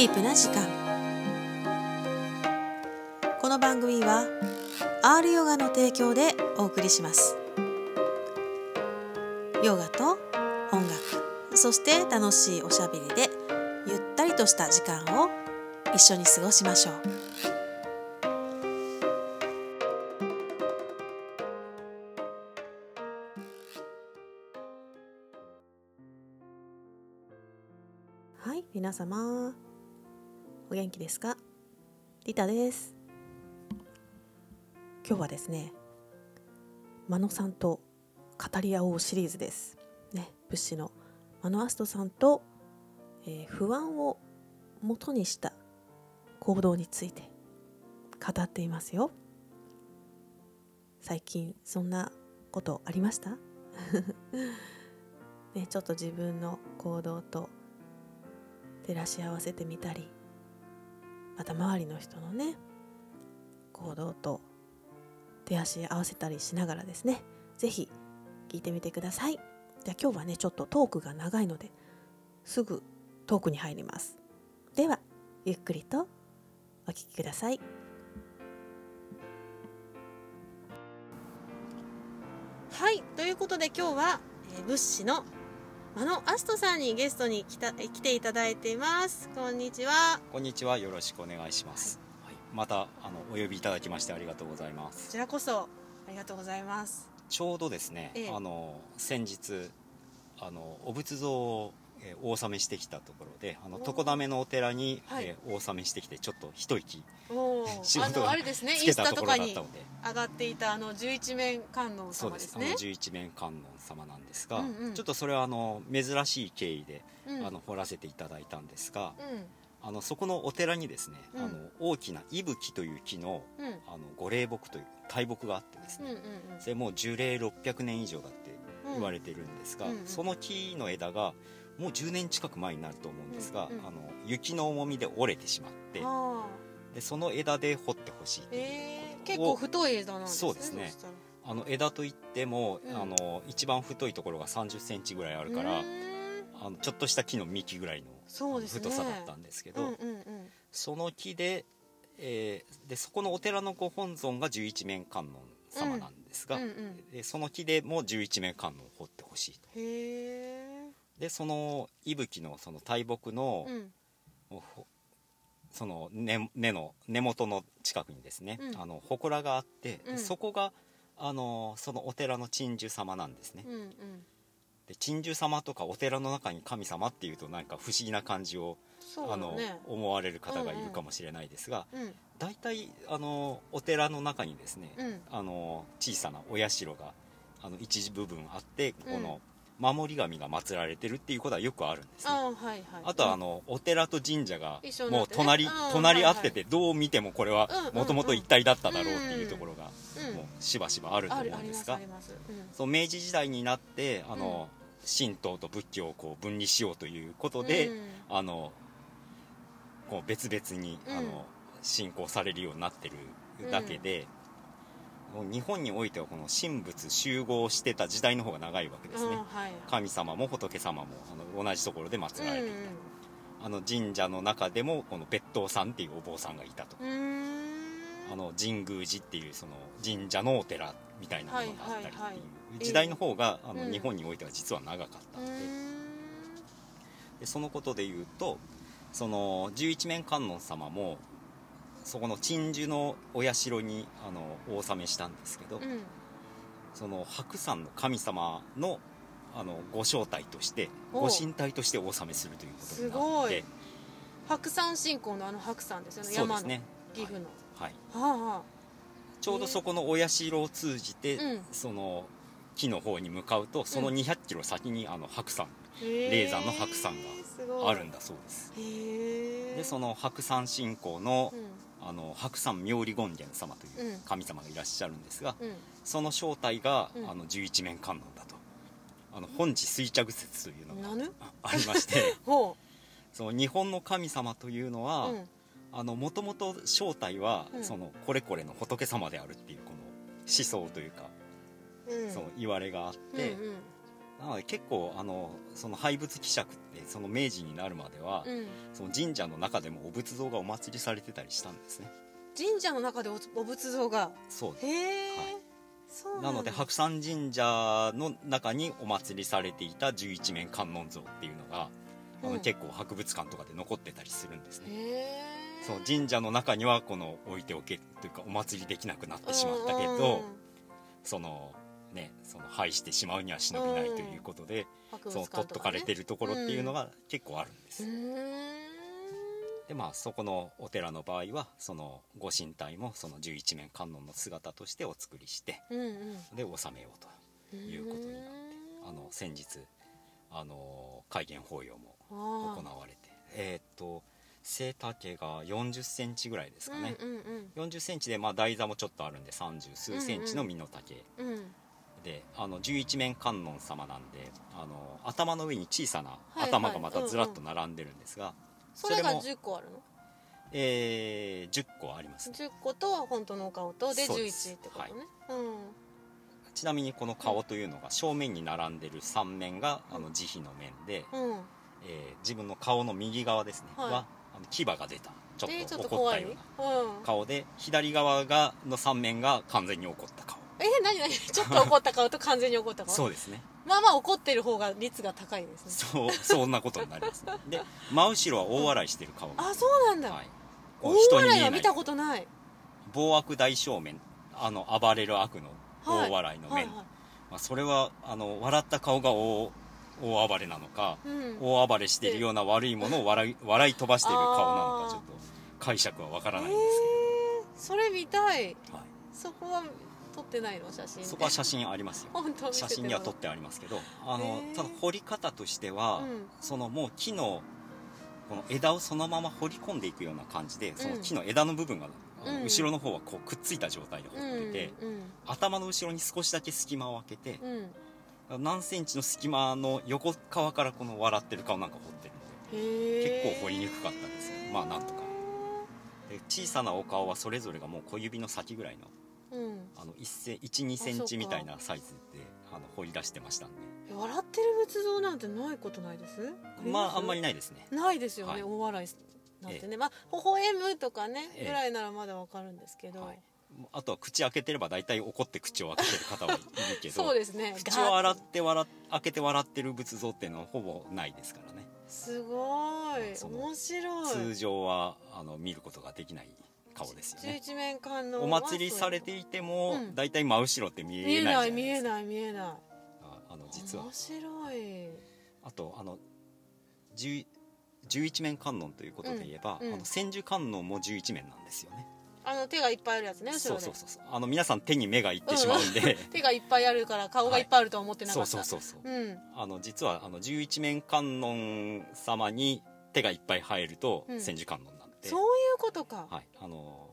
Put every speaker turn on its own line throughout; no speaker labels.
ディープな時間。この番組は R ヨガの提供でお送りします。ヨガと音楽そして楽しいおしゃべりでゆったりとした時間を一緒に過ごしましょう。はい皆様。お元気ですか？リタです。今日はですね真野さんと語り合おうシリーズです。ね物資の真野アストさんと、えー不安を元にした行動について語っていますよ。最近そんなことありました？ねちょっと自分の行動と照らし合わせてみたりまた周りの人のね行動と手足合わせたりしながらですね是非聞いてみてください。じゃあ今日はねちょっとトークが長いのですぐトークに入ります。ではゆっくりとお聞きください。はいということで今日は、えー、物資の真野アストさんにゲストに来たえ来ていただいていますこんにちは
こんにちは。よろしくお願いします。はい、またあのお呼びいただきましてありがとうございま
こ
す。
ちらこそありがとうございます
ちょうどですね、
ええ
あの先日あのお仏像を、えーお納めしてきたところで、あの
おー
床溜のお寺に、
はい。
えーお納めしてきてちょっと一息
お
仕事が
のあれですね
つ
インスタ
けたところ
とかに
だったので、
上がっていたあの十一面観音。様ですね。
十一面観音様なんですが、
うんうん。
ちょっとそれはあの珍しい経緯で、
うん。
あの掘らせていただいたんですが、
うん。
あのそこのお寺にですね、
うん。
あの大きな息吹という木の
うん。
あの御霊木という大木があってですね、
うんうんうん。
それもう樹齢600年以上だって言われてるんですが、
うんうん。
その木の枝がもう10年近く前になると思うんですが、
うんうん
あの雪の重みで折れてしまって
あ
でその枝で掘ってほしい
ー
という
結構太い枝なんですね
そうですね。あの枝といっても、
うん。
あの一番太いところが3 0センチぐらいあるから
うーん。
あのちょっとした木の幹ぐらいの
そうですね。
太さだったんですけど、
うんうんうん。
その木で,、えーでそこのお寺のご本尊が十一面観音様なんですが、
うんうん
でその木でも十一面観音を掘ってほしいと。
へえ
でその息吹のその大木の,、
うん。
ほその根根の根元の近くにですね、
うん。
あの祠があって、
うん。
そこがあのそのお寺の鎮守様なんですね、
うんうん。
で鎮守様とかお寺の中に神様っていうとなんか不思議な感じを、
そう
あの思われる方がいるかもしれないですが、
うん
大体あのお寺の中にですね、
うん。
あの小さなお社があの一部分あって
うん。
この守り神が祀られてるっていうことはよくあるんですね、
あーはいはい。
あとはあの、お寺と神社がもう隣、
うん
隣り合って
はい
てどう見てもこれはもともと一体だっただろうっていうところが
うん。
もうしばしばあると思うんですが、その明治時代になってあの、神道と仏教をこう分離しようということで、
うん。
あのこう別々に、
うん。
あの信仰されるようになってるだけで、もう日本においてはこの神仏集合してた時代の方が長いわけですね、
うんはい。
神様も仏様もあの同じところで祀られていた、
うん
あの神社の中でもこの別当さんっていうお坊さんがいたと、あの神宮寺っていうその神社のお寺みたいなものがあったりっていう、時代の方があの、
うん
日本においては実は長かった
う
ので,、でそのことで言うとその十一面観音様もそこの鎮守のお社にあのお納めしたんですけど、
うん。
その白山の神様のあのご招待として
お。
ご神体としてお納めするということに
す
なって
白山信仰のあの白山ですよね山の
ね
岐阜の。
はい。
はあ
ちょうどそこのお社を通じて、
うん。
その木の方に向かうとその2 0 0キロ先にあの白山。
霊
霊山の白山があるんだそうです。でその白山信仰の,、
うん
あの白山妙理権現様という
うん
神様がいらっしゃるんですが、
うん。
その正体が、
うん。
あの十一面観音だと。あの本地垂着説というのがあありまして
ほ
その日本の神様というの
う
は、もともと正体は、
うん。
そのこれこれの仏様であるっていうこの思想というか、
うん。
その言われがあって、
うんうん
なので結構あのその廃仏希釈ってその明治になるまでは、
うん。
その神社の中でもお仏像がお祭りされてたりしたんですね。
神社の中でおお仏像が？
そうです。
へえ、
はい。
な
ので白山神社の中にお祭りされていた十一面観音像っていうのが、あの
うん。
結構博物館とかで残ってたりするんですね。
へえ
そう神社の中にはこの置いておけというかお祭りできなくなってしまったけ
うんうん
どそのねその廃してしまうには忍びないということで、
博
その取っとかれてるところっていうのが結構あるんです、
うー。ん
でまあそこのお寺の場合はそのご神体もその十一面観音の姿としてお作りして
うんうん。
で納めようということになってあの先日あの開元法要も
あ
行われてえーっと背丈が4 0センチぐらいですかね、
うんうん
4 0センチで、まあ、台座もちょっとあるんで30数センチの身の丈、
うんうん
であの十一面観音様なんであの頭の上に小さな
はい
頭がまたずらっと並んでるんですが、
それが
それも
10個あるの？
えー10個あります。
10個と本当のお顔とで
そうです。
11ってことね、うん。
ちなみにこの顔というのが正面に並んでる3面があの慈悲の面で、
うん。
えー自分の顔の右側ですね、
はい。
はあの牙が出た。ちょっと怒ったよう
うん。
な、顔で左側がの3面が完全に怒った顔
え何何？ちょっと怒った顔と完全に怒った顔？
そうですね。
まあまあ怒ってる方が率が高いですね。
そうそんなことになります。ね で真後ろは大笑いしてる顔。が、
あそうなんだ、
はい、
大笑いは見たことない。
暴悪大正面。あの暴れる悪の
はい。
大笑いの面、
はいはい。
まあ、それはあの笑った顔が大大暴れなのか、
うん。
大暴れしているような悪いものを笑い笑い飛ばしている顔なのかちょっと解釈はわから
え
ないんです
ー、それ見たい。
けど、はい、
そこは撮ってないの？写真
そこは写真ありますよ。写
て
真には撮ってありますけどあのただ彫り方としては、
うん。
そのもう木のこの枝をそのまま彫り込んでいくような感じでその
うん
木の枝の部分が、
うん。
後ろの方はこうくっついた状態で彫ってて、
うん
頭の後ろに少しだけ隙間を空けて何センチの隙間の横側からこの笑ってる顔なんか彫ってるので
へ
結構彫りにくかったですよまあなんとか。で小さなお顔はそれぞれがもう小指の先ぐらいの
うん
あの12センチみたいなサイズであの彫り出してましたんで。
え笑ってる仏像なんてないことないです？
まああんまり
り
ないですね。
ないですよね、
はい。
大笑いなんてね、まあ微笑むとかね
ええ。
ぐらいならまだわかるんですけど、
はい。あとは口開けてれば大体怒って口を開けてる方はいるけど
そうですね。
口を洗って笑っ開けて笑ってる仏像っていうのはほぼないですからね
すごい面白い
通常はあの見ることができない顔ですよ
十
ね
一面観音
お祭りされていても、
うん。
大体真後ろって見
見えな
いじゃないいですか。
見えない見えない
ああの実は。
面白い。
あとあの十十一面観音ということで言えば、あの千手観音も十一面なんですよね。
あの手がいっぱいあるやつね
そうそうそうそう。あの皆さん手に目がいってしまうんで、
手がいっぱいあるから顔がいっぱいあるとは思ってな
そう
かった、
そうそうそう
う。ん。
あの実はあの十一面観音様に手がいっぱい入ると
うん。
千手観音なんで、
そういうことか、
はい。あの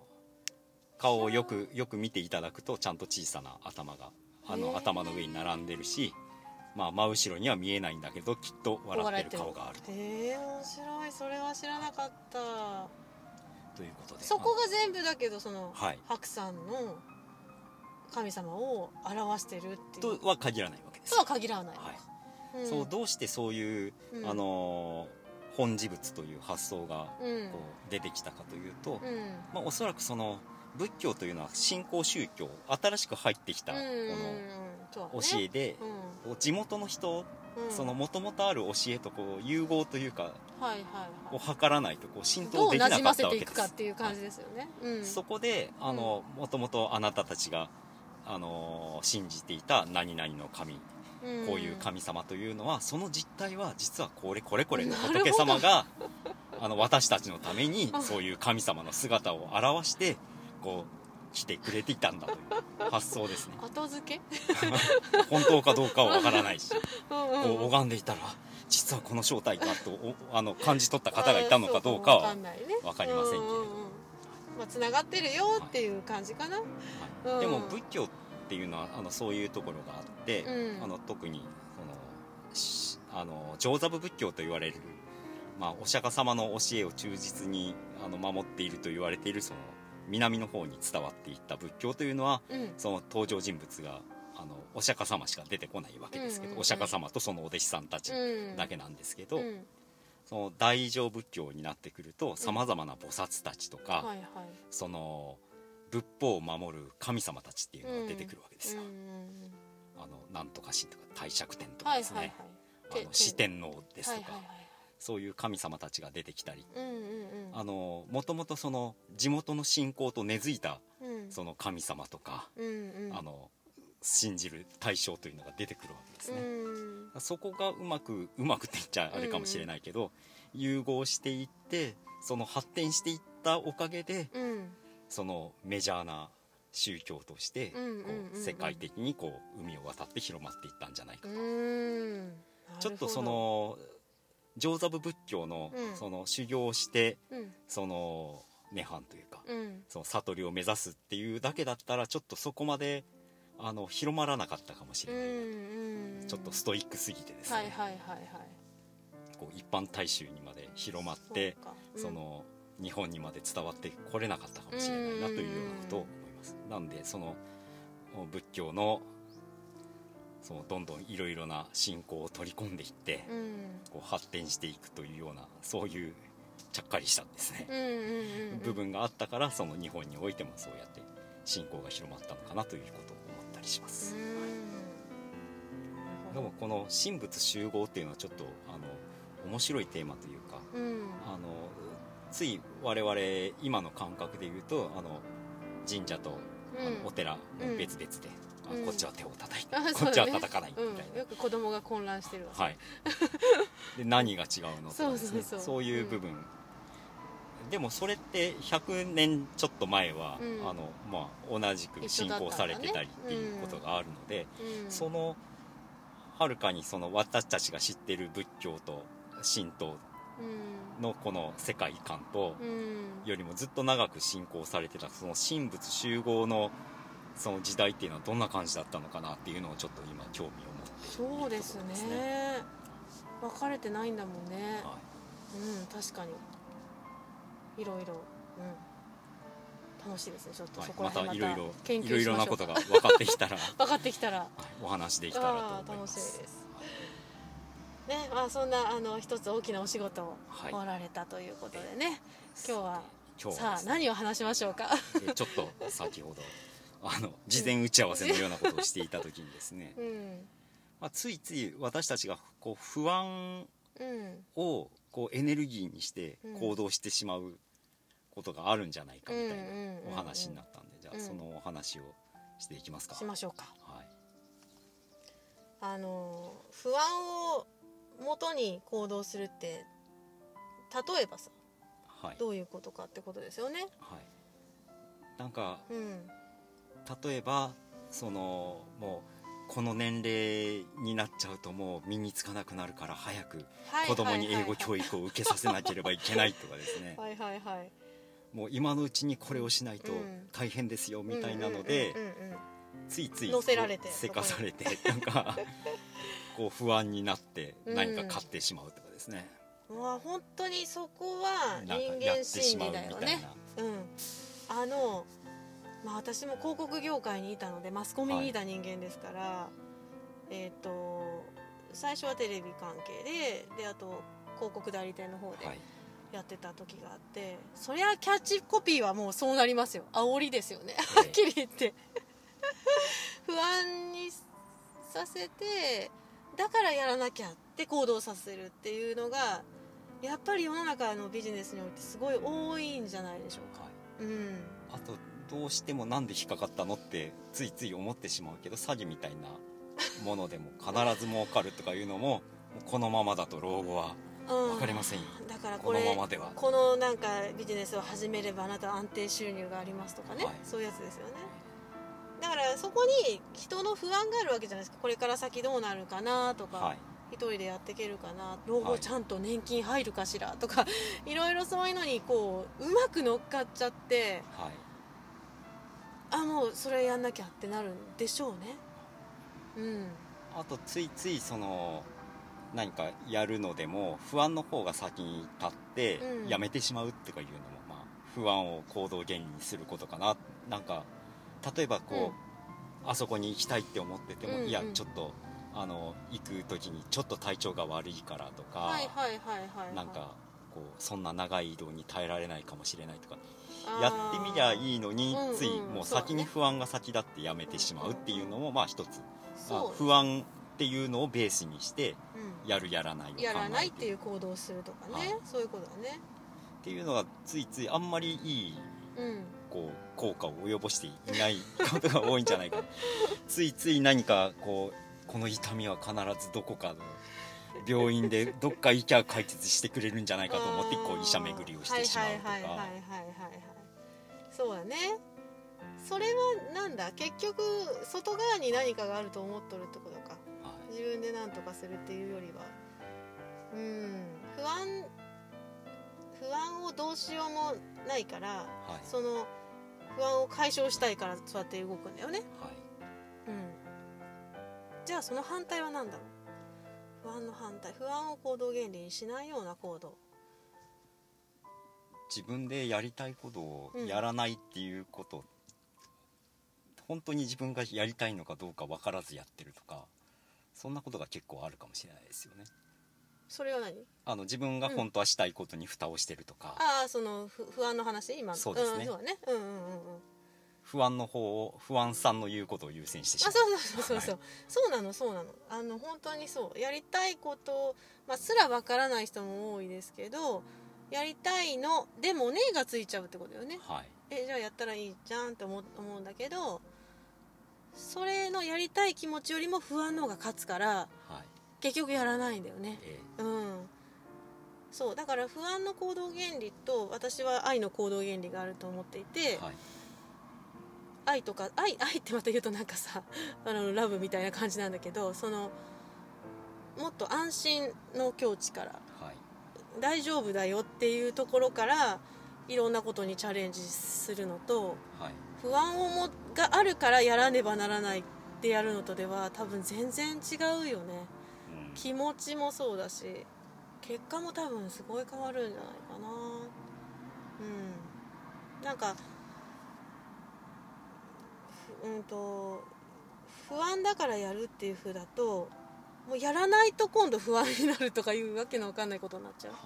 顔をよくよく見ていただくとちゃんと小さな頭があの頭の上に並んでるし、まあ、真後ろには見えないんだけどきっと笑ってる顔があると。
へえ面白い。それは知らなかった。
ということで。
そこが全部だけどその、
はい。
白山の神様を表してるっていう。
とは限らないわけです。
とは限らない、
はい。
うん。
そうどうしてそういう、
うん。
あの本事物という発想が
うん。
こう出てきたかというと、
うん。
まあ、おそらくその仏教というのは新興宗教新しく入ってきたこの教えで、
うん。
地元の人、
うん。
その元々ある教えとこう融合というか
はいはい
を
はい。
図らないとこう浸
ど
透できなかったわけです。
かっていう感じですよね、うん。
そこであのもともとあなたたちがあの信じていた何々の神こういう神様というのはその実態は実はこれこれこれの仏様があの私たちのために
あ。
そういう神様の姿を表してこう来てくれていたんだという発想ですね。
後付け？
本当かどうかはわからないし
うんうん。
こう拝んでいたら実はこの正体かとおあの感じ取った方がいたのかどうかは
んないね。
わかりませんけれど
まあつながってるよっていう感じかな、うん
でも仏教っていうのはあのそういうところがあって、
うん。
あの特にそのしあの上座部仏教と言われる、まあ、お釈迦様の教えを忠実にあの守っていると言われているその南の方に伝わっていった仏教というのは
うん。
その登場人物があのお釈迦様しか出てこないわけですけど、
うん。うん。うん
お釈迦様とそのお弟子さんたちだけなんですけど、
うん。
その大乗仏教になってくるとさまざまな菩薩たちとか、
はいはい。
その仏法を守る神様たちっていうのが出てくるわけですよ、
うんうん
あのなんとか神とか帝釈天とかですね、あの四天王ですとか、そういう神様たちが出てきたり。
うんうんうん。
あのもともとその地元の信仰と根付いた
うん。
その神様とか、
うんうん。
あの信じる対象というのが出てくるわけですね、
うん。
そこがうまくうまくって言っちゃあれかもしれないけど、融合していってその発展していったおかげで
うん
そのメジャーな宗教として世界的にこう海を渡って広まっていったんじゃないか
う
と、
ん。
ちょっとその上座部仏教の
うん。
その修行をして
うん。
その涅槃というか
うん。
その悟りを目指すっていうだけだったらちょっとそこまであの広まらなかったかもしれない、ちょっとストイックすぎてですね、こう一般大衆にまで広まって
そ
の日本にまで伝わってこれなかったかもしれないなというようなことを思います。なんでその仏教のそのどんどんいろいろな信仰を取り込んでいって
うん。
こう発展していくというようなそういうちゃっかりしたですね。部分があったからその日本においてもそうやって信仰が広まったのかなということを思ったりします。
うん。
でもこの神仏集合っていうのはちょっとあの面白いテーマというか
うん。
あのつい我々今の感覚で言うとあの神社とあの
うん
お寺も別々で、あ
うん。
こっちは手を叩いて、
うだね。
こっちは叩かないみたいな、
うん、よく子供が混乱してるわ。
はい。で何が違うのとかですね。
そう
いう部分、でもそれって100年ちょっと前は、
うん。
あのまあ、同じく信仰されてたりっていうことがあるので、
うん。
そのはるかにその私たちが知ってる仏教と神道
うん
のこの世界観と
うん。
よりもずっと長く信仰されてたその神仏集合のその時代っていうのはどんな感じだったのかなっていうのをちょっと今興味を持っている
そうですね。分かれてないんだもんね。
は
うん確かに。いろいろ。うん。楽しいですね。ちょっと
いはい。
そこら辺また
またいろいろ
研
いろいろなことが分かってきたらは い
分かってきたら。
お話できたらと思いま
楽しみですすねまあそんなあの一つ大きなお仕事を
はい。
おられたということでね、今日は
今日
さあ
はですね。
何を話しましょうか？
えちょっと先ほどあの事前打ち合わせのようなことをしていた時にですね、
うん。
まあ、ついつい私たちがこう不安
うん。
をこうエネルギーにして
うん。
行動してしまうことがあるんじゃないかみたいなお話になったんでじゃ
うん。
あそのお話をしていきますか、
しましょうか。
はい。
あの不安を元に行動するって例えばさ
はい。
どういうことかってことですよね。
はい。なんか
うん。
例えばそのもうこの年齢になっちゃうともう身につかなくなるから早く
はい
子供に英語教
育
育を受けさせなければいけないとかですね。
はいはいはい
もう今のうちにこれをしないと
うん。
大変ですよみたいなのでついつい
乗せられて
こうせかされてなんか こう不安になって何か買ってしまうとかですね、
まあ本当にそこは人間心理だよね。
な、
うん。あのまあ私も広告業界にいたのでマスコミにいた人間ですから、えっ、と最初はテレビ関係でであと広告代理店の方で
はい。
やってた時があって、そりゃキャッチコピーはもうそうなりますよ。煽りですよね。はっきり言って。不安にさせてだからやらなきゃって行動させるっていうのがやっぱり世の中のビジネスにおいてすごい多いんじゃないでしょうか。
はい
うん。
あとどうしてもなんで引っかかったのってついつい思ってしまうけど詐欺みたいなものでも必ず儲かるとかいうのもこのままだと老後は
うん。
分かりませんよ。
だからこ
この
れ
ままでは。
このなんかビジネスを始めればあなたは安定収入がありますとかね、
はい。
そういうやつですよねだからそこに人の不安があるわけじゃないですか。これから先どうなるかなとか、
はい。
一人でやっていけるかな老後
はい
ちゃんと年金入るかしらとか、い、ろいろそういうのにこううまく乗っかっちゃって
はい。
あもうそれやんなきゃってなるんでしょうね。うん。
あとついついその何かやるのでも不安の方が先に立って
うん。
やめてしまうってかいうのも、まあ、不安を行動原因にすることかな。なんか例えばこう、あそこに行きたいって思ってても、
うんうん。
いやちょっとあの行く時にちょっと体調が悪いからとか、なんかこうそんな長い移動に耐えられないかもしれないとかやってみりゃいいのに
うんうん
ついもう先に不安が先だってやめてしまうっていうのもまあ一つ、まあ不安っていうのをベースにして
うん。
やるやらないを考えて。
やらないっていう行動をするとかね、
はい。
そういうことだね。
っていうのがついついあんまりいい
うん
こう効果を及ぼしていないことが多いんじゃないか。な ついつい何かこうこの痛みは必ずどこかの病院で どっか行きゃ解決してくれるんじゃないかと思ってこう医者巡りをしてしまうとか。
はいはいはいはいはいはいはい。そうだね。それはなんだ？結局外側に何かがあると思っとるってことか。
はい。
自分で何とかするっていうよりは。うん。不安。不安をどうしようもないから
はい。
その不安を解消したいからそうやって動くんだよね。
はい。
うん。じゃあその反対は何だろう？不安の反対。不安を行動原理にしないような行動。
自分でやりたいことを
うん
やらないっていうこと、本当に自分がやりたいのかどうか分からずやってるとか。そんなことが結構あるかもしれないですよね
それは何？
あの自分が本当はしたいことに蓋をしてるとか、
ああその不不安の話？今の。
そうですね。
ん、そうだね。うんうんうんうん。
不安の方を不安さんの言うことを優先してしまう。
あそうそうそうそう、そう。なのそうなの。あの本当にそう。やりたいこと、まあ、すらわからない人も多いですけどやりたいのでもねがついちゃうってことよね。
はい。
えじゃあやったらいいじゃんって思う思うんだけどそれのやりたい気持ちよりも不安の方が勝つから
はい
結局やらないんだよね。
え
うん。そうだから不安の行動原理と私は愛の行動原理があると思っていて、
ーはい。
愛とか愛 愛ってまた言うとなんかさあのラブみたいな感じなんだけどそのもっと安心の境地から
はい。
大丈夫だよっていうところからいろんなことにチャレンジするのと
はい。
不安をもがあるからやらねばならないってやるのとでは多分全然違うよね。
うん
気持ちもそうだし結果も多分すごい変わるんじゃないかな。うん。なんかふうんと不安だからやるっていう風だともうやらないと今度不安になるとかいうわけのわかんないことになっちゃう。
は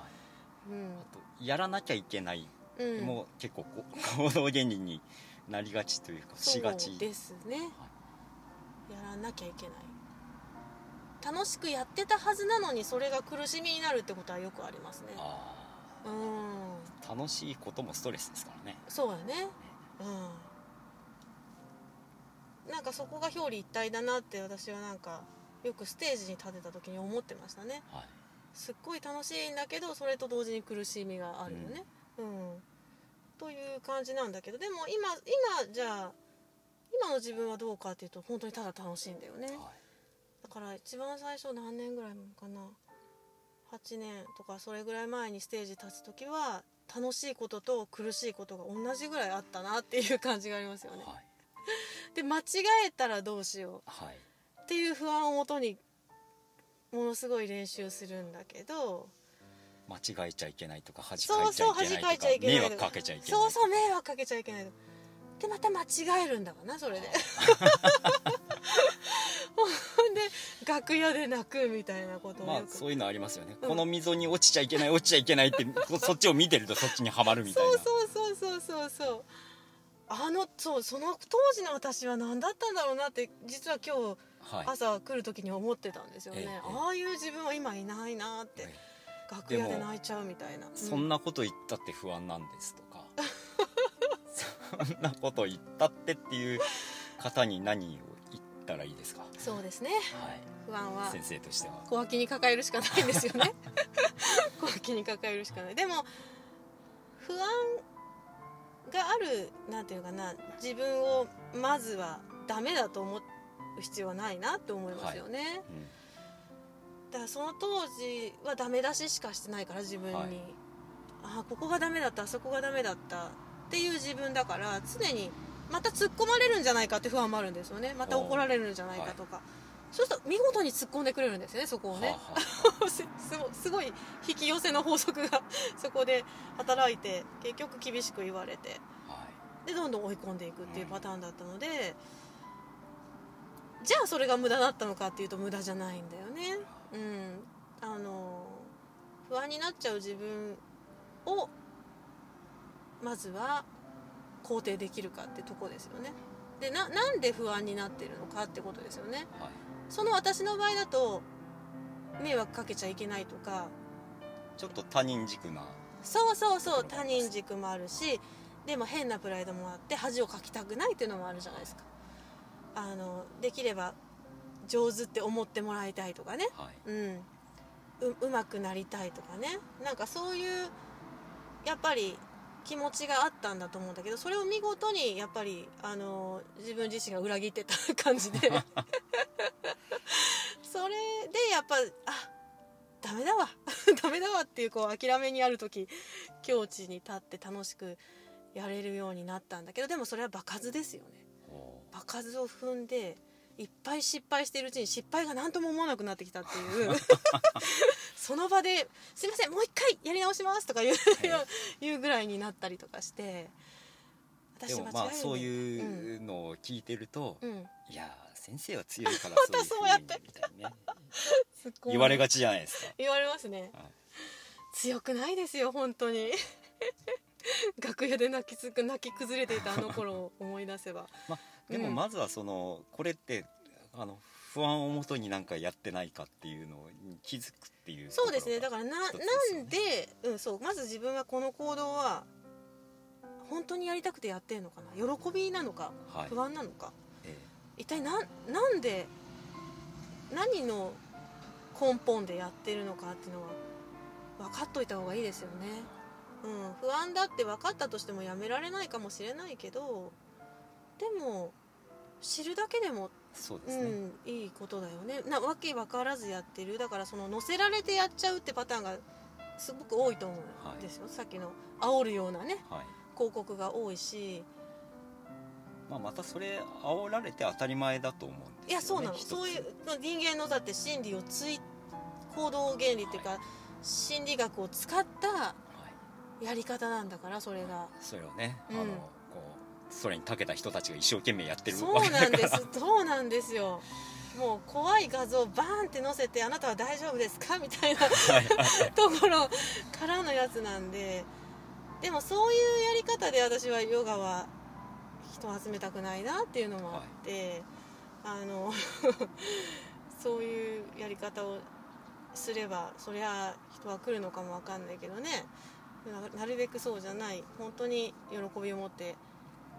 い。
うん。
あとやらなきゃいけない、
うん。
もう結構こ行動原理になりがちというかしがち。
そうですね。やらなきゃいけない楽しくやってたはずなのにそれが苦しみになるってことはよくありますね。
あ
うん。
ー楽しいこともストレスですからね。
そうだね。うん。なんかそこが表裏一体だなって私はなんかよくステージに立てた時に思ってましたね。
はい。
すっごい楽しいんだけどそれと同時に苦しみがあるよね。うん、という感じなんだけどでも今今じゃあ今の自分はどうかっていうと本当にただ楽しいんだよね。
はい。
だから一番最初何年ぐらい前かな。8年とかそれぐらい前にステージ立つ時は楽しいことと苦しいことが同じぐらいあったなっていう感じがありますよね。
はい。
で間違えたらどうしよ
はい、
うっていう不安をもとにものすごい練習するんだけど。
間違えちゃいけないとか恥か
そう
いちゃ
い
いけないとか迷惑かけちゃいけない
そうそう迷惑かけちゃいけないでまた間違えるんだわなそれでで楽屋で泣くみたいなことを
まあそういうのありますよね、
うん
この溝に落ちちゃいけない落ちちゃいけないってそそっちを見てるとそっちにはまるみたいな。
そうそうそうそう。そうそうあのそうその当時の私は何だったんだろうなって実は今日
はい。
朝来る時に思ってたんですよね、
ええ
ああいう自分は今いないなって、
え
楽屋で泣いちゃうみたいな。
そんなこと言ったって不安なんですとか。そんなこと言ったってっていう方に何をたらいいですか、は
そうですね。不安
い、
は。
先生としては。
小脇に抱えるしかないんですよね。小脇に抱えるしかない。でも不安があるなんていうかな自分をまずはダメだと思う必要はないなって思いますよね、
うん。
だからその当時はダメ出ししかしてないから自分に、
はい。
ああここがダメだったあそこがダメだったっていう自分だから常にまた突っ込まれるんじゃないかって不安もあるんですよね。また怒られるんじゃないかとか、そうすると見事に突っ込んでくれるんですよねそこをね、
はあは
すすごい引き寄せの法則が そこで働いて結局厳しく言われて。
あはい。
でどんどん追い込んでいくっていうパターンだったので、じゃあそれが無駄だったのかっていうと無駄じゃないんだよね。うん。あの不安になっちゃう自分をまずは肯定できるかってとこですよね。でななんで不安になってるのかってことですよね。
はい。
その私の場合だと迷惑かけちゃいけないとか。
ちょっと他人軸な。
そうそうそう他人軸もあるしでも変なプライドもあって恥をかきたくないっていうのもあるじゃないですか。あのできれば上手って思ってもらいたいとかね。
はい。
うん。ううまくなりたいとかね。なんかそういうやっぱり気持ちがあったんだと思うんだけどそれを見事にやっぱりあの自分自身が裏切ってた感じで。それでやっぱあダメだわ。ダメだわっていうこう諦めにある時境地に立って楽しくやれるようになったんだけどでもそれは場数ですよね。
お
場数を踏んでいっぱい失敗しているうちに失敗が何とも思わなくなってきたっていう その場で「すいませんもう一回やり直します」とか言う,、
は
言うぐらいになったりとかして
でもまあそういうのを聞いてると、
うん、うん
いやー先生は強いからそういう
そうやって。
ふうにみたいにね。言われがちじゃないですか。
言われますね、
はい。
強くないですよ本当に。楽屋で泣きつく泣き崩れていたあの頃を思い出せば。
まあ、でも
うん。
まずはそのこれってあの不安をもとになんかやってないかっていうのに気づくっていう
そうですね。だ
か
からななんで、うん、そうまず自分はこの行動は本当にやりたくてやってるのかな。喜びなのか
はい。
不安なのか、
え
一体ななんで何の根本でやってるのかっていうのは分かっといた方がいいですよね、うん、不安だって分かったとしてもやめられないかもしれないけどでも知るだけでも
えそうで
う
すね、
ん、いいことだよね。なわけ分からずやってる。だからその乗せられてやっちゃうってパターンがすごく多いと思う。んですよ、さっきの煽るようなね
はい。
広告が多いし。
まあ、またそれ煽られて当たり前だと思うんですよ、ね、
いやそうなの。そういう人間のだって心理をつい行動原理っていうか、心理学を使った
はい、
やり方なんだからそれが。
それをね、
うん
あのこうそれに長けた人たちが一生懸命やってる
そう
わけだから。
なんですそうなんですよ。もう怖い画像バーンって載せてあなたは大丈夫ですか？みたいな
はい。は い
ところからのやつなんで。でもそういうやり方で私はヨガは人を集めたくないなっていうのもあって、あの そういうやり方をすればそりゃ人は来るのかもわかんないけどね。ななるべくそうじゃない。本当に喜びを持って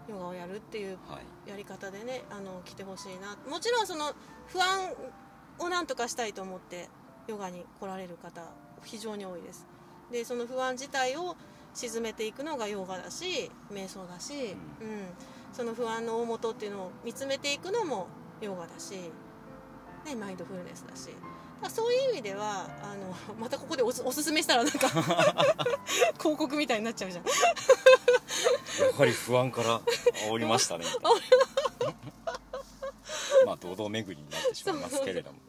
ヨガをやるっていう
はい。
やり方でねあの来てほしいな。もちろんその不安をなんとかしたいと思ってヨガに来られる方非常に多いです。でその不安自体を沈めていくのがヨガだし瞑想だし、うん。その不安の大元っていうのを見つめていくのもヨガだし、ね、マインドフルネスだしだからそういう意味ではあのまたここでおすおすすめしたらなんか 広告みたいになっちゃうじゃん。
やはり不安から煽りましたね。まあ堂々巡りになってしまいますけれども。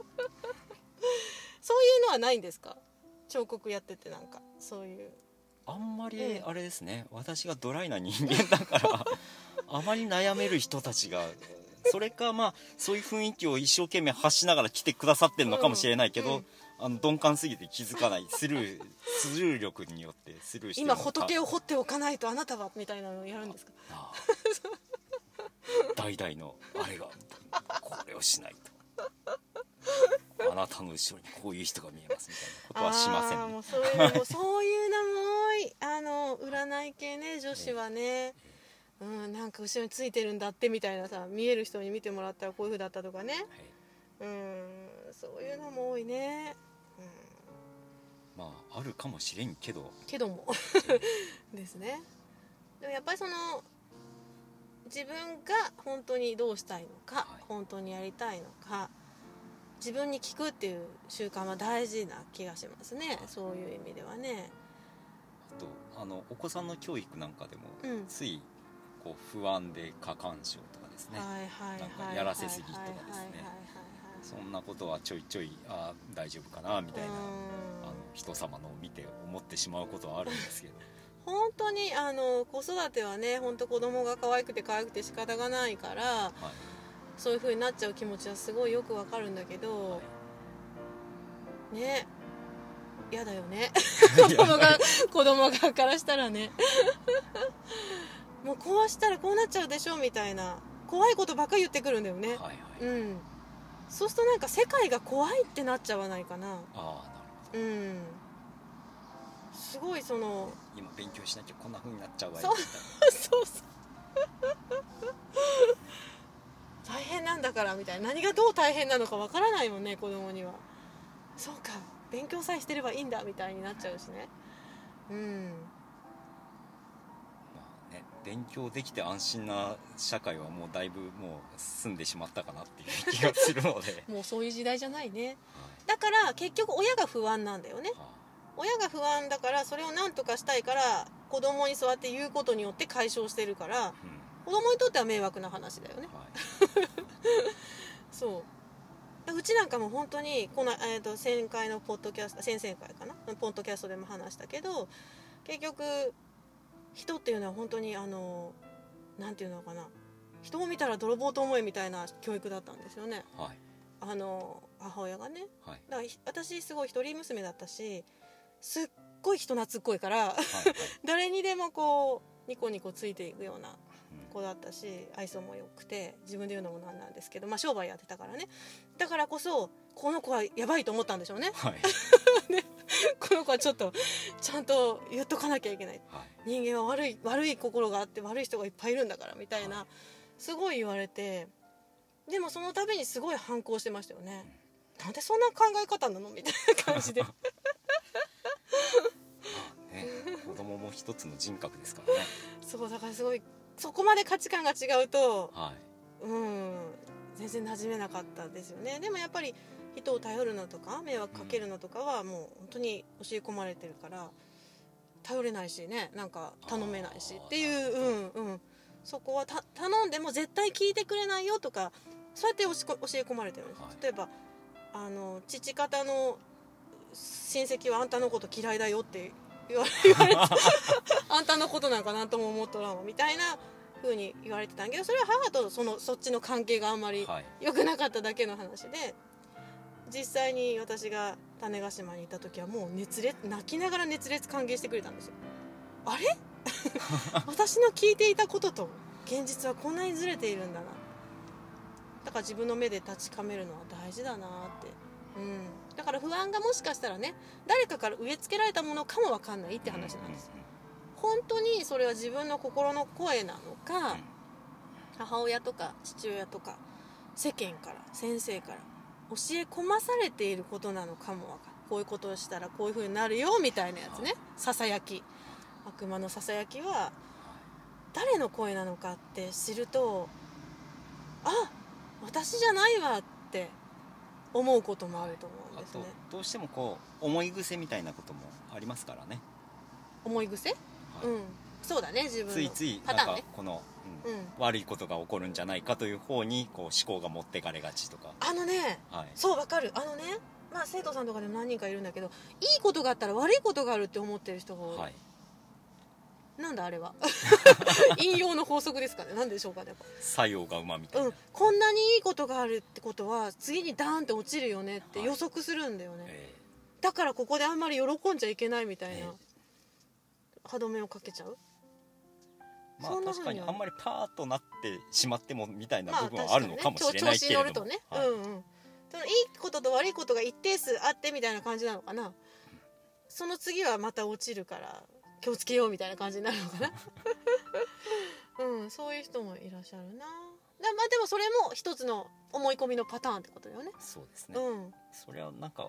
そういうのはないんですか？彫刻やっててなんかそういう。
あんまり
うん。
あれですね、私がドライな人間だからあまり悩める人たちがそれかまあそういう雰囲気を一生懸命発しながら来てくださってるのかもしれないけど、
うんうん
あの鈍感すぎて気づかない。スルースルー力によってスルーしてる。
今仏を掘っておかないとあなたはみたいなのをやるんですか？
代々のあれがこれをしないと。あなたの後ろにこういう人が見えますみたいなことはしませんね。
もうそういうのもそういうのも多い。あの占い系ね女子はね、うん、なんか後ろについてるんだってみたいなさ見える人に見てもらったらこういう風だったとかね。
はい。
うんそういうのも多いね、うん、
まああるかもしれんけど。
けども。ですね。でもやっぱりその自分が本当にどうしたいのか、
はい。
本当にやりたいのか自分に聞くっていう習慣は大事な気がしますね。そういう意味ではね。
あとあのお子さんの教育なんかでも、
うん。
ついこう不安で過干渉とかですね、
はいはい
なんか
はい
やらせすぎとか
はい
ですね。
はいはいはい
そんなことはちょいちょいああ大丈夫かなみたいな
うん。
あの人様のを見て思ってしまうことはあるんですけど。
本当にあの子育てはね本当子供が可愛くて可愛くて仕方がないから
はい。
そういう風になっちゃう気持ちはすごいよくわかるんだけど、ね嫌だよね。子供が子供側からしたらねもうこうしたらこうなっちゃうでしょみたいな怖いことばっかり言ってくるんだよね、
はいはい。
うん。そうするとなんか世界が怖いってなっちゃわないかな。
ああなるほ
うん。すごいその
ど今勉強しなきゃこんな風になっちゃうわよ。
そう
みたい
そうそう。大変なんだからみたいな。何がどう大変なのかわからないもんね子供には。そうか。勉強さえしてればいいんだみたいになっちゃうしね。うん
勉強できて安心な社会はもうだいぶもう進んでしまったかなっていう気がするので、
もうそういう時代じゃないね。
はい。
だから結局親が不安なんだよね。
は
親が不安だからそれを何とかしたいから子供にそうやって言うことによって解消してるから
あうん。
子供にとっては迷惑な話だよね。
はい。
そう。うちなんかも本当にこの、えー、と前回のポッドキャスト先々回かな？ポッドキャストでも話したけど結局人っていうのは本当にあのなんていうのかな。人を見たら泥棒と思えみたいな教育だったんですよね。
はい。
あの母親がね。
はい。
だからひ私すごい一人娘だったしすっごい人懐っこいから
はいはい。
誰にでもこうニコニコついていくような
うん。
子だったし愛想も良くて自分で言うのもなんなんですけど、まあ、商売やってたからね。だからこそこの子はやばいと思ったんでしょうね。
はい
この子はちょっとちゃんと言っとかなきゃいけない。
はい。
人間は悪い悪い心があって悪い人がいっぱいいるんだからみたいな、
はい。
すごい言われてでもその度にすごい反抗してましたよね、なんでそんな考え方なのみたいな感じで。
ね子供も一つの人格ですからね。
そうだからすごいそこまで価値観が違うと
はい。
うん全然馴染めなかったですよね。でもやっぱり人を頼るのとか迷惑かけるのとかはもう本当に教え込まれてるから頼れないしねなんか頼めないしっていううんうん。そこはた頼んでも絶対聞いてくれないよとかそうやって教え教え込まれてるんです、
はい。
例えばあの父方の親戚はあんたのこと嫌いだよって言われ てあんたのことなんかなんとも思っとらんわみたいな風に言われてたんやけどそれは母とそのそっちの関係があんまり
はい。
良くなかっただけの話で実際に私が種子島にいた時はもう熱烈泣きながら熱烈歓迎してくれたんですよ。あれ？私の聞いていたことと現実はこんなにずれているんだな。だから自分の目で確かめるのは大事だなって、うん、だから不安がもしかしたらね誰かから植え付けられたものかもわかんないって話なんです本当にそれは自分の心の声なのか、母親とか父親とか世間から先生から教え込まされていることなのかもわかるこういうことをしたらこういう風になるよみたいなやつね。ささやき。悪魔のささやきは誰の声なのかって知るとあ私じゃないわって思うこともあると思うんですね。
どうしてもこう思い癖みたいなこともありますからね、
思い癖、
はい。
うん。そうだね自分の。
ついついなんかこの、悪いことが起こるんじゃないかという方にこう思考が持ってかれがちとか、
あのね
はい、
そうわかる。あのねまあ生徒さんとかでも何人かいるんだけどいいことがあったら悪いことがあるって思ってる人が多い、
はい、
なんだあれは？引用の法則ですかね。何でしょうかね。
作用が馬みたいな、
うん。こんなにいいことがあるってことは次にダーンって落ちるよねって予測するんだよね、
え
だからここであんまり喜んじゃいけないみたいな、
え
歯止めをかけちゃう？
ーまあ確かにあんまりパーッとなってしまってもみたいな
まあ
部分はあるのかもしれないけれども、
ね、
はい。
うんうん。そのいいことと悪いことが一定数あってみたいな感じなのかな。その次はまた落ちるから気をつけようみたいな感じになるのかな。うんそういう人もいらっしゃるな。だまあでもそれも一つの思い込みのパターンってことだよね。
そうですね、
うん。
それはなんか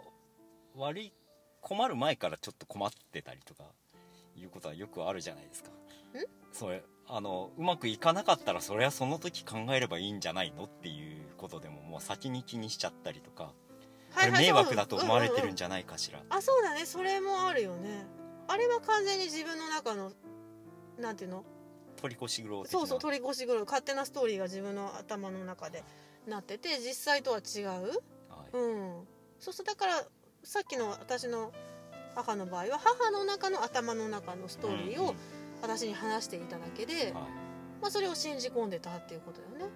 悪い困る前からちょっと困ってたりとかいうことはよくあるじゃないですか。それあのうまくいかなかったらそれはその時考えればいいんじゃないのっていうことでももう先に気にしちゃったりとかこれ迷惑だと思われてるん
じ
じゃないかしら、
あそうだねそれもあるよね。あれは完全に自分の中のなんていうの？
取り越し苦労
そうそう取り越しぐらい勝手なストーリーが自分の頭の中でなってて実際とは違う。
はい。
うん。そうそうだからさっきの私の母の場合は母の中の頭の中のストーリーを
うんうん
私に話していただけで、
はい。
まあ、それを信じ込んでたっていうことだよね。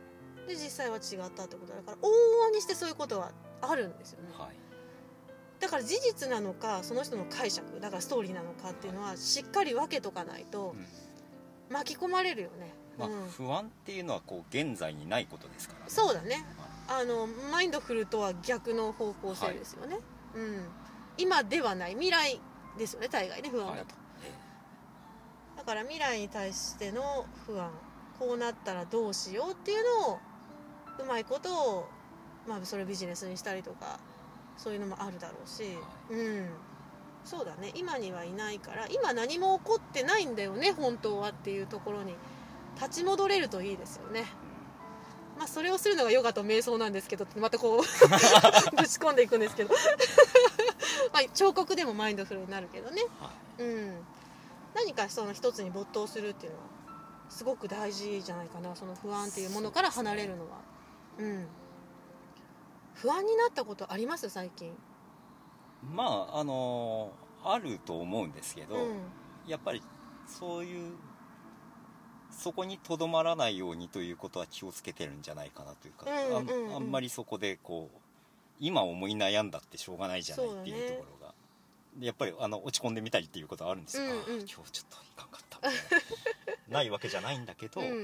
で実際は違ったってことだから往々にしてそういうことはあるんですよね、
はい。
だから事実なのかその人の解釈だからストーリーなのかっていうのはしっかり分けとかないと
うん。
巻き込まれるよね、
まあ
うん、
不安っていうのはこう現在にないことですからね。
そうだね。あのマインドフルとは逆の方向性ですよね、うん、今ではない。未来ですよね大概ね不安だと、
はい。え
だから未来に対しての不安こうなったらどうしようっていうのをうまいことを、まあ、それをビジネスにしたりとかそういうのもあるだろうし、うん。そうだね。今にはいないから今何も起こってないんだよね本当はっていうところに立ち戻れるといいですよね。まあ、それをするのがヨガと瞑想なんですけどまたこう ぶち込んでいくんですけど。まあ彫刻でもマインドフルになるけどね、
はい。
うん、何かその一つに没頭するっていうのはすごく大事じゃないかなその不安っていうものから離れるのは。う,、ん。不安になったことあります？最近。
まああのあると思うんですけど、
うん。
やっぱりそういうそこにとどまらないようにということは気をつけてるんじゃないかなというか、
うんうんうん。
あんあんまりそこでこう今思い悩んだってしょうがないじゃないっていうところやっぱりあの落ち込んでみたりっていうことはあるんです。よ、
うんうん。
今日ちょっといかんかったみたいな。ないわけじゃないんだけど、
うんうんう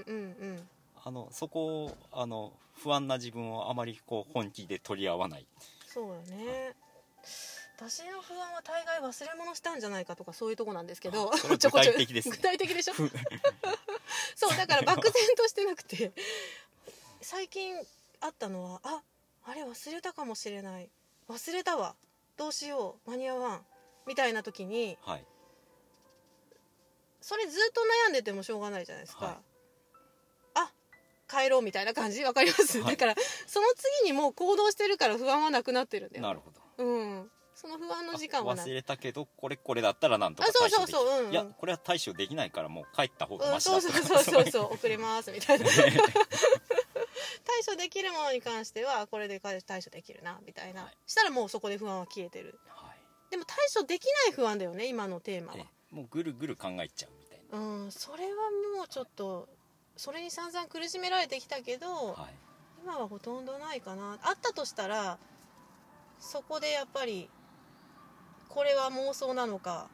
ん。
あのそこをあの不安な自分をあまりこう本気で取り合わない。
そうよね。私の不安は大概忘れ物したんじゃないかとかそういうとこなんですけど。
具体的ですね。
具体的でしょ？そうだから漠然としてなくて。最近あったのはああれ忘れたかもしれない。忘れたわ。どうしよう。間に合わんみたいな時に
はい。
それずっと悩んでてもしょうがないじゃないですか、
はい。
あ帰ろうみたいな感じわかります、
はい。
だからその次にもう行動してるから不安はなくなってるんだよ。
なるほど。
うん。その不安の時間は
忘れたけどこれこれだったらなんとか
あそう
対処できる。
そうそううん。うん
いやこれは対処できないからもう帰った方が
うん、
マシだと。か
そうそうそうそう。そう遅れますみたいな。対処できるものに関してはこれで対処できるなみたいな、
はい。
したらもうそこで不安は消えてる。
はい
でも対処できない不安だよね今のテーマは。
ええもうぐるぐる考えちゃうみたい
うんそれはもうちょっとそれに散々苦しめられてきたけど、
な、はい、
今はほとんどないかな。あったとしたらそこでやっぱりこれは妄想なのか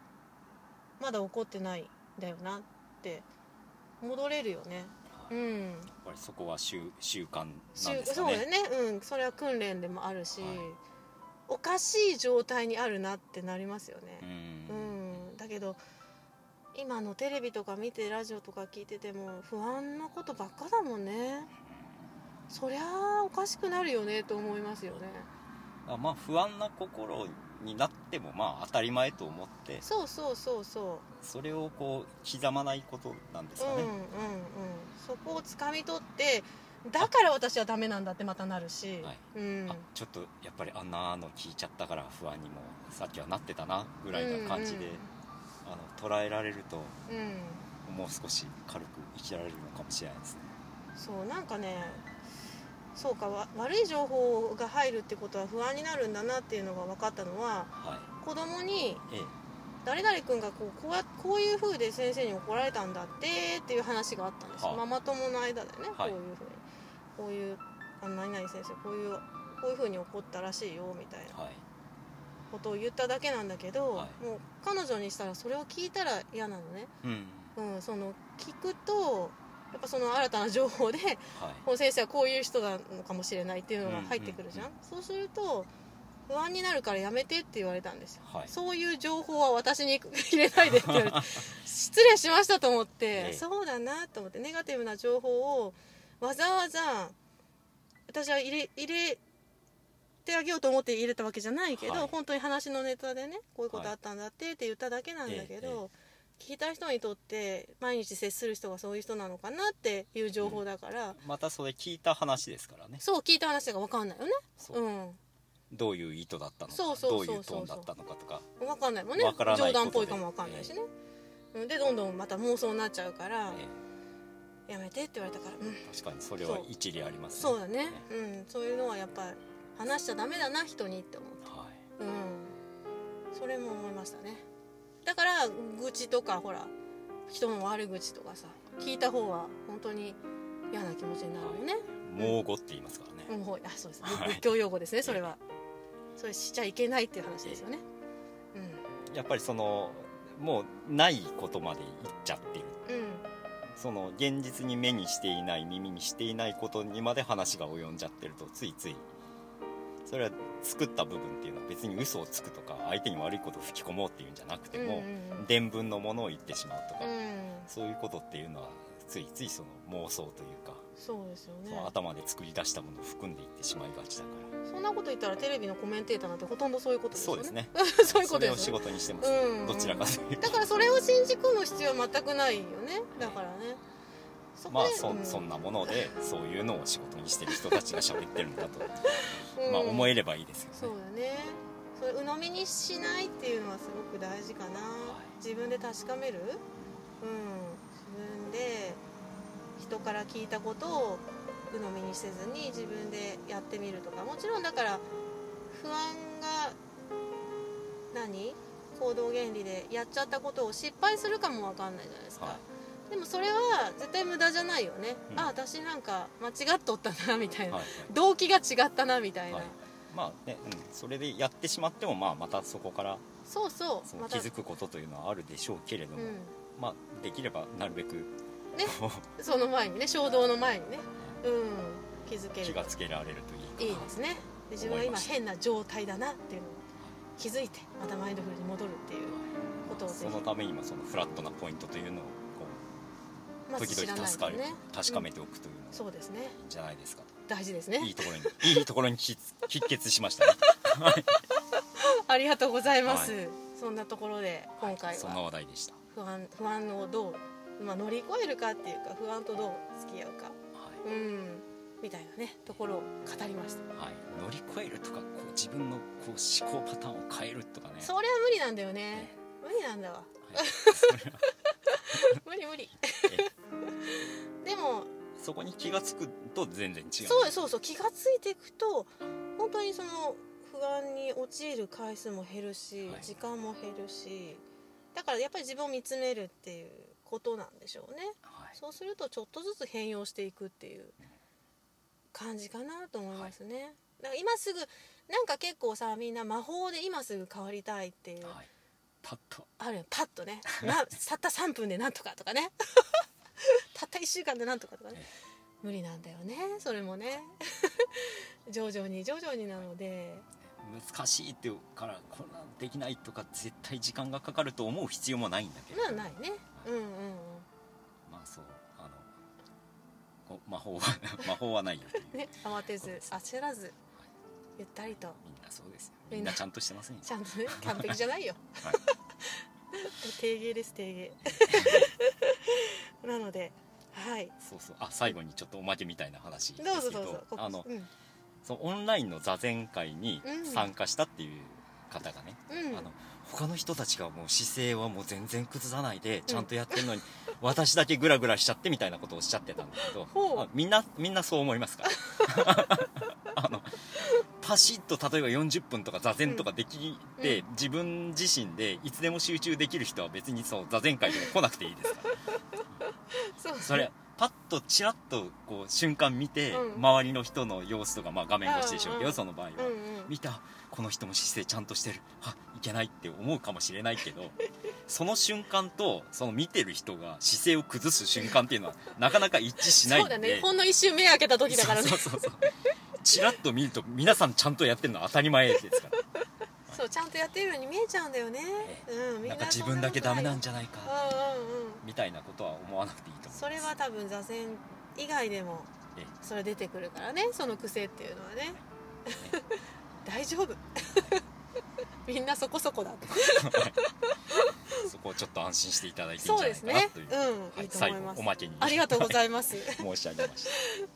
まだ起こってないんだよなって戻れるよね。うん。
やっぱりそこは習習慣なん
し
ですかね。
そうだよね。うん。それは訓練でもあるし、
はい
おかしい状態にあるなってなりますよね。
う
うん。んだけど今のテレビとか見てラジオとか聞いてても不安なことばっかだもんね。そりゃあおかしくなるよねと思いますよね。
あまあ不安な心になってもまあ当たり前と思って。
そうそうそうそ
それをこう刻まないことなんですかね、
ううんうんうん。そこをつかみ取ってだから私はダメなんだってまたなるし、
はい。
うん。
あちょっとやっぱりあんなの聞いちゃったから不安にもさっきはなってたなぐらいな感じで、あの捉えられると
うん。うん
もう少し軽く生きられるのかもしれないですね。
そうなんかねそうかわ悪い情報が入るってことは不安になるんだなっていうのが分かったのは
は
子供に
いええ。
誰々君がこうこうやこういう風で先生に怒られたんだってっていう話があったんですよ、
はあ。
ママ友の間でね、
はい。
こういう風にこういうあ何々先生こういうこういう風に怒ったらしいよみたいな
はい。
ことを言っただけなんだけど、
はい。
もう彼女にしたらそれを聞いたら嫌なのね、
うん。
うん、その聞くとやっぱその新たな情報で
はい。
この先生はこういう人なのかもしれないっていうのが入ってくるじゃん,、
うん。うん。
そうすると不安になるからやめてって言われたんですよ、
はい。
そういう情報は私に入れないでって言われて 失礼しましたと思って、
ええ。
そうだなと思ってネガティブな情報をわざわざ私は入れ入れてあげようと思って入れたわけじゃないけど、
はい。
本当に話のネタでねこういうことあったんだってって言っただけなんだけど、
えええ
聞いた人にとって毎日接する人がそういう人なのかなっていう情報だから、
またそれ聞いた話ですからね。
そう聞いた話が分かんないよね。
そう。
うん。
どういう意図だったのか
そうそうそうそう。
どういうトーンだったのかとか。
分かんないもんね。冗談っぽいかも分かんないしね、うん。でどんどんまた妄想になっちゃうから、
え
やめてって言われたから。うん。
え確かにそれは一理ありますね。
そうだね。うん。そういうのはやっぱり話しちゃダメだな人にって思って
はい。
うん。それも思いましたね。だから愚痴とかほら人の悪口とかさ聞いた方は本当に嫌な気持ちになるよね。
盲語って言いますからね、
もうあそうですね。
はい。
仏教用語ですねそれは。それしちゃいけないっていう話ですよね。
やっぱりそのもうないことまで言っちゃってる
うんうん
その現実に目にしていない耳にしていないことにまで話が及んじゃってるとついつい。それは作った部分っていうのは別に嘘をつくとか相手に悪いことを吹き込もうっていうんじゃなくても、伝聞のものを言ってしまうとか、
うん。
そういうことっていうのはついついその妄想というか、
そうですよね。
頭で作り出したものを含んでいってしまいがちだから。
そんなこと言ったらテレビのコメンテーターなんてほとんどそういうことですよね。
そうですね。
そういうこと
それを仕
ですよね
事にしてます、
うん。
どちらかというと。
だからそれを信じ込む必要は全くないよね。だからね。
まあそ,、
うん。
そんなものでそういうのを仕事にしてる人たちが喋ってるんだと、
うん。
まあ思えればいいですよね。
そうだね。それ鵜呑みにしないっていうのはすごく大事かな、自分で確かめる？うん人から聞いたことを鵜呑みにせずに自分でやってみるとか。もちろんだから不安が何？行動原理でやっちゃったことを失敗するかもわかんないじゃないですか、
はい。
でもそれは絶対無駄じゃないよね、
うん。
あ私なんか間違っとったなみたいな、
はい
動機が違ったなみたいな、
はい。まあね、うん、それでやってしまっても、まあ、またそこから
そうそう。
気づくことというのはあるでしょうけれども、
う
まあ、できればなるべく
ねん、その前にね衝動の前にねうん気づける
気がつけられるといい
いいですね。で自分は今変な状態だなっていうのを気づいてまたマインドフルに戻るっていうことをぜ
そのためにもそのフラットなポイントというのを
まず知らない
々助かる、
とね。
確かめておくというのも
そうですね。
いいんじゃないですか、
大事ですね。
いいところにいいところにき 喫血しましたね。
ありがとうございます、
は
そんなところで今回
そんな
は
話題でした、
不安不安をどう、まあ、乗り越えるかっていうか不安とどう付き合うか。
は
うん。みたいなねところを語りました。
いはい、乗り越えるとかこう自分のこう思考パターンを変えるとかね。
それは無理なんだよね。無理なんだわ。
はい。
無理無理。
え。
でも
そこに気がつくと全然違う。
そうそうそう。気がついていくと本当にその不安に陥る回数も減るし、
はい。
時間も減るしだからやっぱり自分を見つめるっていうことなんでしょうね。
はい。
そうするとちょっとずつ変容していくっていう感じかなと思いますね、だから今すぐなんか結構さみんな魔法で今すぐ変わりたいっていう、
はい、パッと
あるよ。パッとね。なたった3分でなんとかとかね。たった1週間でなんとかとかね。
え。
無理なんだよね。それもね。徐々に徐々になので。
難しいっていうからこんなんできないとか絶対時間がかかると思う必要もないんだけど。
まあないねうんうんうん。
まあそうあのこ魔法は 魔法はないよという。
ね慌てず焦らずゆったりと。
みんなそうですよ。
みんな。
ちゃんとしてませんよ。
ちゃんとね完璧じゃないよ。
はい。
定芸です定芸。なのではい。
そうそう。あ最後にちょっとおまけみたいな話ですけど
どうぞどうぞ。こ
あの
うん。
そのオンラインの座禅会に
うん。
参加したっていう方がね、
うん。
あの他の人たちがもう姿勢はもう全然崩さないでちゃんとやってるのに、私だけグラグラしちゃってみたいなことをおっしゃってたんだけど
ほう。
あみんなみんなそう思いますか？あのパシッと例えば40分とか座禅とかできて、
う
自分自身でいつでも集中できる人は別にそう座禅会とか来なくていいですか？ら
そ
れパッとチラッとこう瞬間見て、
うん。
周りの人の様子とか、まあ、画面越しでしょうけど、その場合は、
うんうん
見たこの人も姿勢ちゃんとしてる。あいけないって思うかもしれないけど その瞬間とその見てる人が姿勢を崩す瞬間っていうのはなかなか一致しないんで。
そうだね。ほんの一瞬目開けた時だからね。
そうそうそうチラッと見ると皆さんちゃんとやってるのは当たり前ですから。
そうちゃんとやってるように見えちゃうんだよね。
え
うんな
なんか自分だけダメなん
じ
じゃないか。
ゃうんうんうん
みたいなことは思わなくていいと思う
それは多分座禅以外でも
え
それ出てくるからねその癖っていうのはね大丈夫。みんなそこそこだ。
そこをちょっと安心していただいていいん
そう
じゃない
です
かなという、
ね。うん
はい。最後おまけに。
ありがとうございます。い
申し上げました。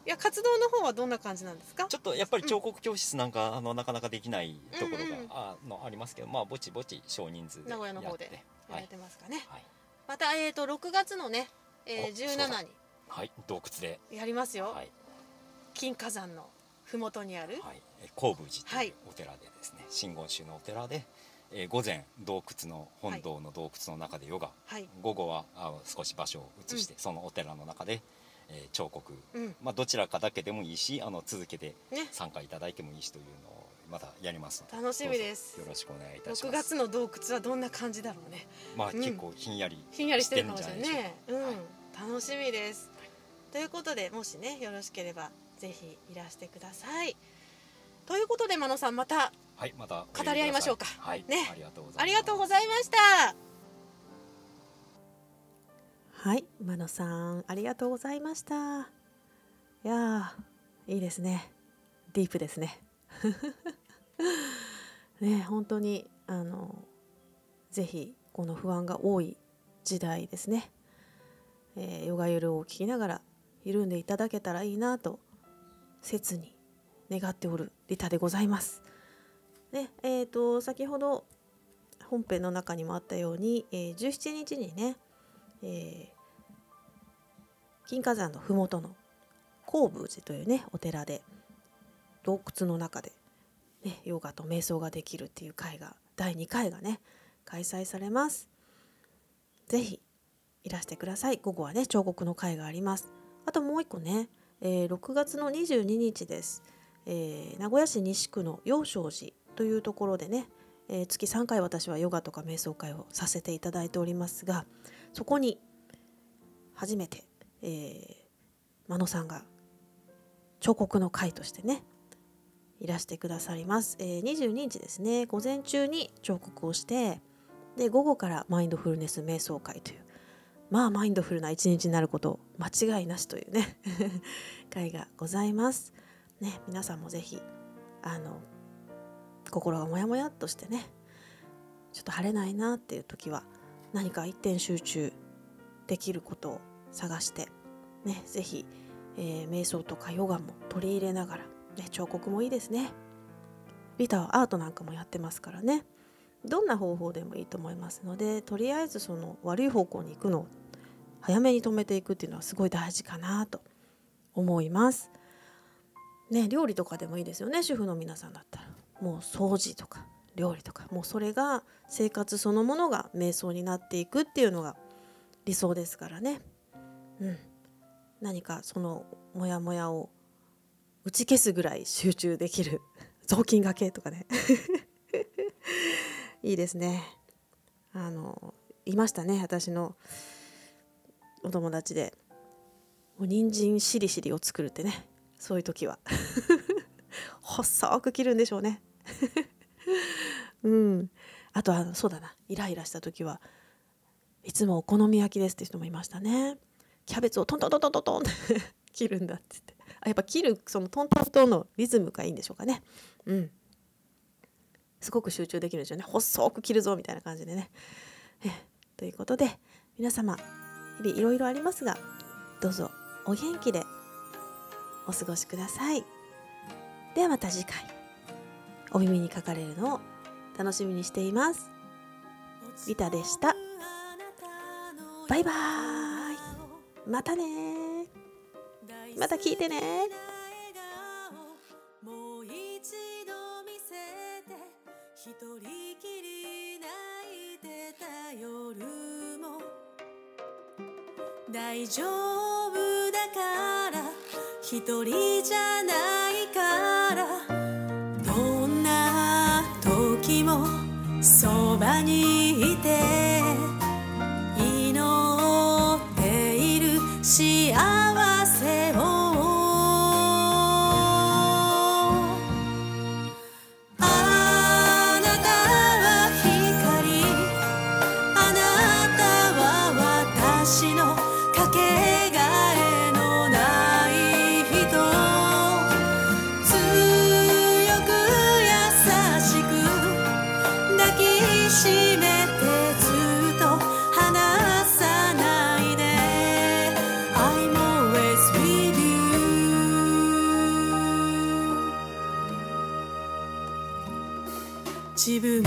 や活動の方はどんな感じなんですか？
ちょっとやっぱり彫刻教室なんか、あのなかなかできないところが、
うんうん
あのありますけどまあぼちぼち少人数で
名古屋の方で
や
れてますかね。
はい、
また、えー、と6月のね、えー、
おそうだ。
17に
はい、洞窟で、
やりますよ、
はい。
金華山の麓にある、
はい、え光宮寺と
はいいう
お寺でですね、真言宗のお寺で、えー午前洞窟の本堂の洞窟の中でヨガ、
はい。
午後はあ少し場所を移して、そのお寺の中で、えー彫刻、
うん。
まあ、どちらかだけでもいいしあの続けて
ね。
参加いただいてもいいしというのをまたやりますので
楽しみです。
よろしくお願いいたします。
6月の洞窟はどんな感じだろうね。
まあ、
うん。
結構ひんやり
ひんやりしてるかもしれないね。うん、
じゃない。
楽しみです、ということでもしねよろしければぜひいらしてくださいということで真野さんまた
はいまた
語り合いましょうか。
はい、
ね。
ありがとうございます。
ありがとうございました。はい真野さんありがとうございました。いやーいいですね。ディープですね。ね本当にあのぜひこの不安が多い時代ですね、えーヨガゆるを聞きながら緩んでいただけたらいいなと切に願っておるリタでございます。ねえー、と先ほど本編の中にもあったように、えー17日にね、えー金華山の麓の高宮寺というねお寺で洞窟の中で、ね、ヨガと瞑想ができるっていう会が第2回がね開催されます。ぜひいらしてください。午後はね彫刻の会があります。あともう一個ね、えー6月の22日です。えー名古屋市西区の陽正寺というところでね、えー月3回私はヨガとか瞑想会をさせていただいておりますがそこに初めて、えー、真野さんが彫刻の会としてねいらしてくださります、えー22日ですね午前中に彫刻をしてで午後からマインドフルネス瞑想会というまあマインドフルな一日になること間違いなしというね 会がございます。ね皆さんもぜひあの心がモヤモヤっとしてねちょっと晴れないなっていう時は何か一点集中できることを探してねぜひ、えー瞑想とかヨガも取り入れながら、ね、彫刻もいいですね。リタはアートなんかもやってますからねどんな方法でもいいと思いますのでとりあえずその悪い方向に行くのを早めに止めていくっていうのはすごい大事かなと思います。ね料理とかでもいいですよね。主婦の皆さんだったら。もう掃除とか料理とか。もうそれが生活そのものが瞑想になっていくっていうのが理想ですからね。うん、何かそのモヤモヤを打ち消すぐらい集中できる。雑巾がけとかね。いいですね。あのいましたね。私のお友達で。もう人参しりしりを作るってね。そういう時は。細く切るんでしょうね。うん。あとはそうだな。イライラした時はいつもお好み焼きですって人もいましたね。キャベツをトントントントントンって 切るんだって言って。あやっぱ切るそのトントントンのリズムがいいんでしょうかね。うん。すごく集中できるんですよね。細く切るぞみたいな感じでね。えということで皆様日々いろいろありますがどうぞお元気でお過ごしください。ではまた次回。お耳にかかれるのを楽しみにしています。リタでした。バイバーイ。またねまた聞いてね
もう一度見せて。一人きり泣いてた夜も。大丈夫。一人じゃないからどんな時もそばにいて祈っている幸せ。自分